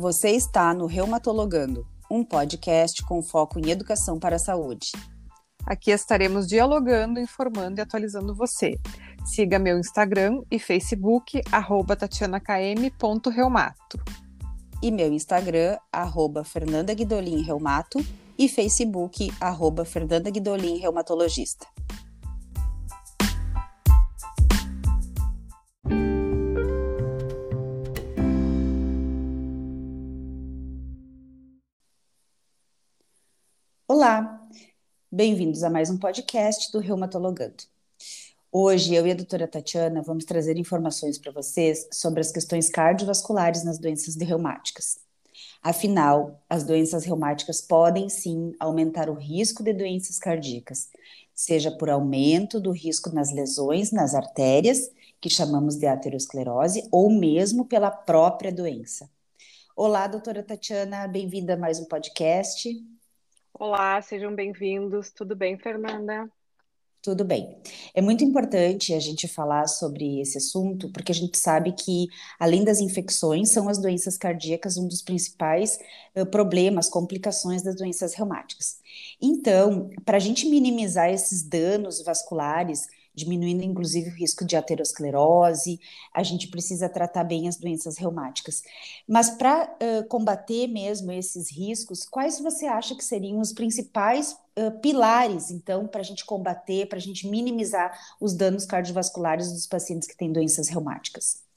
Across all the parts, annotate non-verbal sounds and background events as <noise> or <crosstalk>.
Você está no Reumatologando, um podcast com foco em educação para a saúde. Aqui estaremos dialogando, informando e atualizando você. Siga meu Instagram e Facebook, arroba tatianakm.reumato. E meu Instagram, arroba Fernanda Guidolin Reumato e Facebook, arroba Fernanda Olá, bem-vindos a mais um podcast do Reumatologando. Hoje eu e a doutora Tatiana vamos trazer informações para vocês sobre as questões cardiovasculares nas doenças reumáticas. Afinal, as doenças reumáticas podem sim aumentar o risco de doenças cardíacas, seja por aumento do risco nas lesões nas artérias, que chamamos de aterosclerose, ou mesmo pela própria doença. Olá, doutora Tatiana, bem-vinda a mais um podcast. Olá, sejam bem-vindos. Tudo bem, Fernanda? Tudo bem. É muito importante a gente falar sobre esse assunto, porque a gente sabe que, além das infecções, são as doenças cardíacas um dos principais uh, problemas, complicações das doenças reumáticas. Então, para a gente minimizar esses danos vasculares, diminuindo inclusive o risco de aterosclerose. A gente precisa tratar bem as doenças reumáticas. Mas para uh, combater mesmo esses riscos, quais você acha que seriam os principais uh, pilares, então, para a gente combater, para a gente minimizar os danos cardiovasculares dos pacientes que têm doenças reumáticas?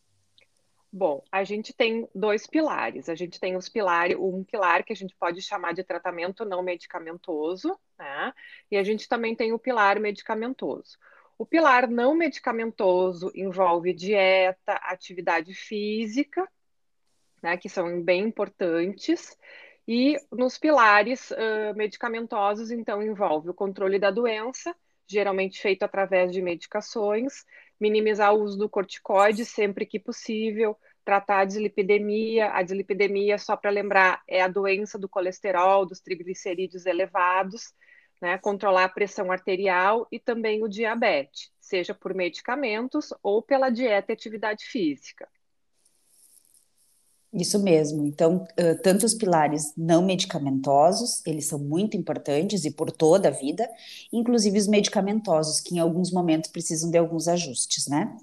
Bom, a gente tem dois pilares. A gente tem os pilares, um pilar que a gente pode chamar de tratamento não medicamentoso, né? E a gente também tem o pilar medicamentoso. O pilar não medicamentoso envolve dieta, atividade física, né, que são bem importantes, e nos pilares uh, medicamentosos, então, envolve o controle da doença, geralmente feito através de medicações, minimizar o uso do corticoide sempre que possível, tratar a dislipidemia. A dislipidemia, só para lembrar, é a doença do colesterol, dos triglicerídeos elevados, né, controlar a pressão arterial e também o diabetes, seja por medicamentos ou pela dieta e atividade física. Isso mesmo. Então, tanto os pilares não medicamentosos, eles são muito importantes e por toda a vida, inclusive os medicamentosos, que em alguns momentos precisam de alguns ajustes, né?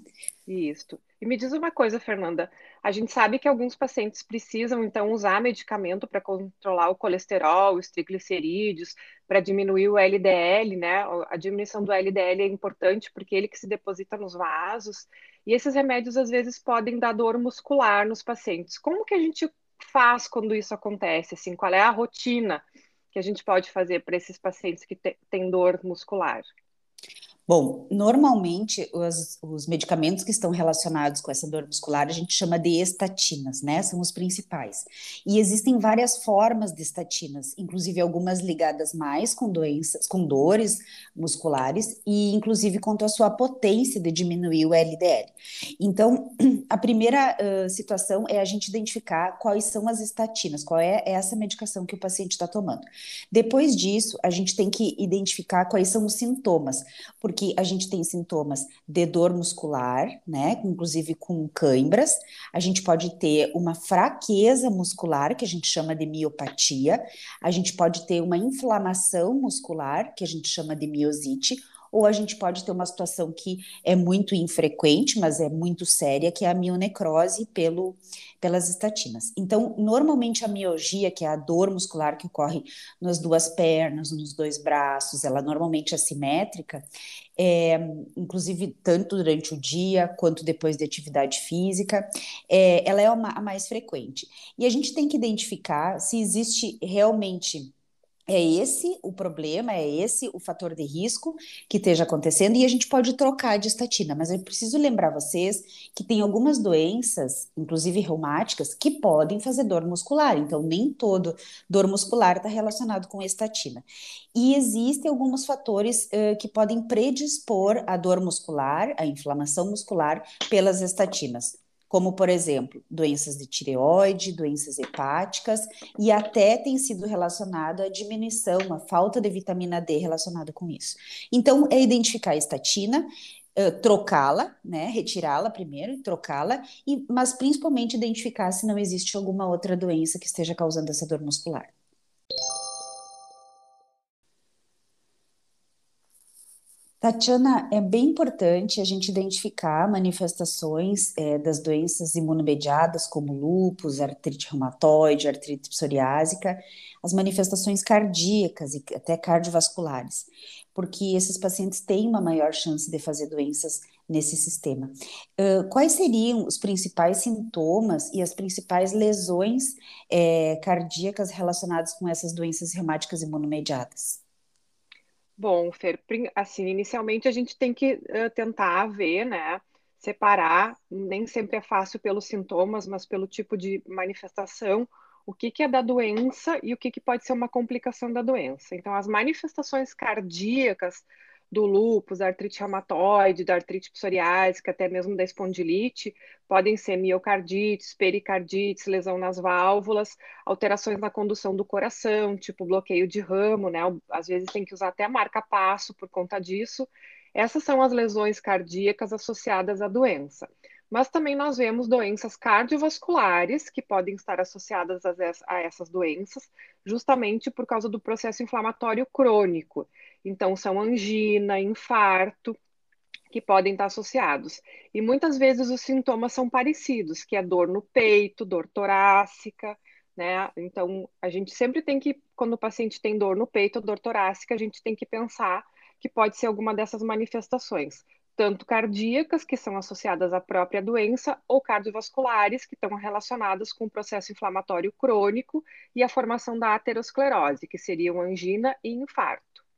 Isso. E me diz uma coisa, Fernanda. A gente sabe que alguns pacientes precisam, então, usar medicamento para controlar o colesterol, os triglicerídeos, para diminuir o LDL, né? A diminuição do LDL é importante porque ele que se deposita nos vasos. E esses remédios, às vezes, podem dar dor muscular nos pacientes. Como que a gente faz quando isso acontece? Assim, qual é a rotina que a gente pode fazer para esses pacientes que têm dor muscular? Bom, normalmente os, os, medicamentos que estão relacionados com essa dor muscular a gente chama de estatinas, né? São os principais. E existem várias formas de estatinas, inclusive algumas ligadas mais com doenças, com dores musculares e inclusive quanto à sua potência de diminuir o LDL. Então, <clears throat> a primeira uh, situação é a gente identificar quais são as estatinas, qual é essa medicação que o paciente está tomando. Depois disso, a gente tem que identificar quais são os sintomas, porque que a gente tem sintomas de dor muscular, né, inclusive com cãibras, a gente pode ter uma fraqueza muscular, que a gente chama de miopatia, a gente pode ter uma inflamação muscular, que a gente chama de miosite, ou a gente pode ter uma situação que é muito infrequente, mas é muito séria, que é a mionecrose pelo, pelas estatinas. Então, normalmente a mialgia, que é a dor muscular que ocorre nas duas pernas, nos dois braços, ela normalmente é simétrica, é, inclusive tanto durante o dia quanto depois de atividade física, é, ela é uma, a mais frequente. E a gente tem que identificar se existe realmente é esse o problema, é esse o fator de risco que esteja acontecendo e a gente pode trocar de estatina, mas eu preciso lembrar vocês que tem algumas doenças, inclusive reumáticas, que podem fazer dor muscular, então nem todo dor muscular está relacionado com estatina. E existem alguns fatores uh, que podem predispor a dor muscular, a inflamação muscular pelas estatinas como, por exemplo, doenças de tireoide, doenças hepáticas, e até tem sido relacionado a diminuição, a falta de vitamina D relacionada com isso. Então, é identificar a estatina, trocá-la, né? Retirá-la primeiro, trocá-la, mas principalmente identificar se não existe alguma outra doença que esteja causando essa dor muscular. Tatiana, é bem importante a gente identificar manifestações é, das doenças imunomediadas, como lúpus, artrite reumatoide, artrite psoriásica, as manifestações cardíacas e até cardiovasculares, porque esses pacientes têm uma maior chance de fazer doenças nesse sistema. Uh, quais seriam os principais sintomas e as principais lesões é, cardíacas relacionadas com essas doenças reumáticas imunomediadas? Bom, Fer, assim, inicialmente a gente tem que uh, tentar ver, né, separar, nem sempre é fácil pelos sintomas, mas pelo tipo de manifestação, o que, que é da doença e o que, que pode ser uma complicação da doença. Então, as manifestações cardíacas do lúpus, da artrite reumatoide, da artrite psoriásica, até mesmo da espondilite, podem ser miocardites, pericardites, lesão nas válvulas, alterações na condução do coração, tipo bloqueio de ramo, né? Às vezes tem que usar até marca-passo por conta disso. Essas são as lesões cardíacas associadas à doença. Mas também nós vemos doenças cardiovasculares que podem estar associadas a essas doenças, justamente por causa do processo inflamatório crônico. Então, são angina, infarto, que podem estar associados. E muitas vezes os sintomas são parecidos, que é dor no peito, dor torácica, né? Então, a gente sempre tem que, quando o paciente tem dor no peito dor torácica, a gente tem que pensar que pode ser alguma dessas manifestações, tanto cardíacas, que são associadas à própria doença, ou cardiovasculares, que estão relacionadas com o processo inflamatório crônico e a formação da aterosclerose, que seriam angina e infarto.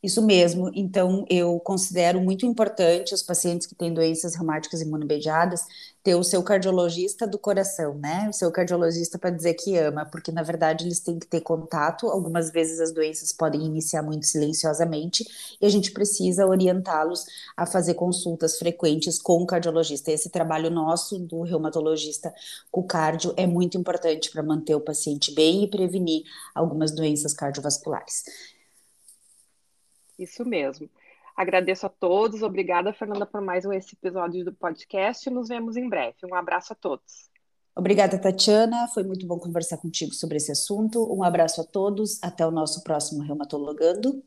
Isso mesmo. Então, eu considero muito importante os pacientes que têm doenças reumáticas imunomediadas ter o seu cardiologista do coração, né? O seu cardiologista para dizer que ama, porque na verdade eles têm que ter contato. Algumas vezes as doenças podem iniciar muito silenciosamente e a gente precisa orientá-los a fazer consultas frequentes com o cardiologista. Esse trabalho nosso do reumatologista com o cardio é muito importante para manter o paciente bem e prevenir algumas doenças cardiovasculares. Isso mesmo. Agradeço a todos. Obrigada, Fernanda, por mais esse episódio do podcast. Nos vemos em breve. Um abraço a todos. Obrigada, Tatiana. Foi muito bom conversar contigo sobre esse assunto. Um abraço a todos. Até o nosso próximo Reumatologando.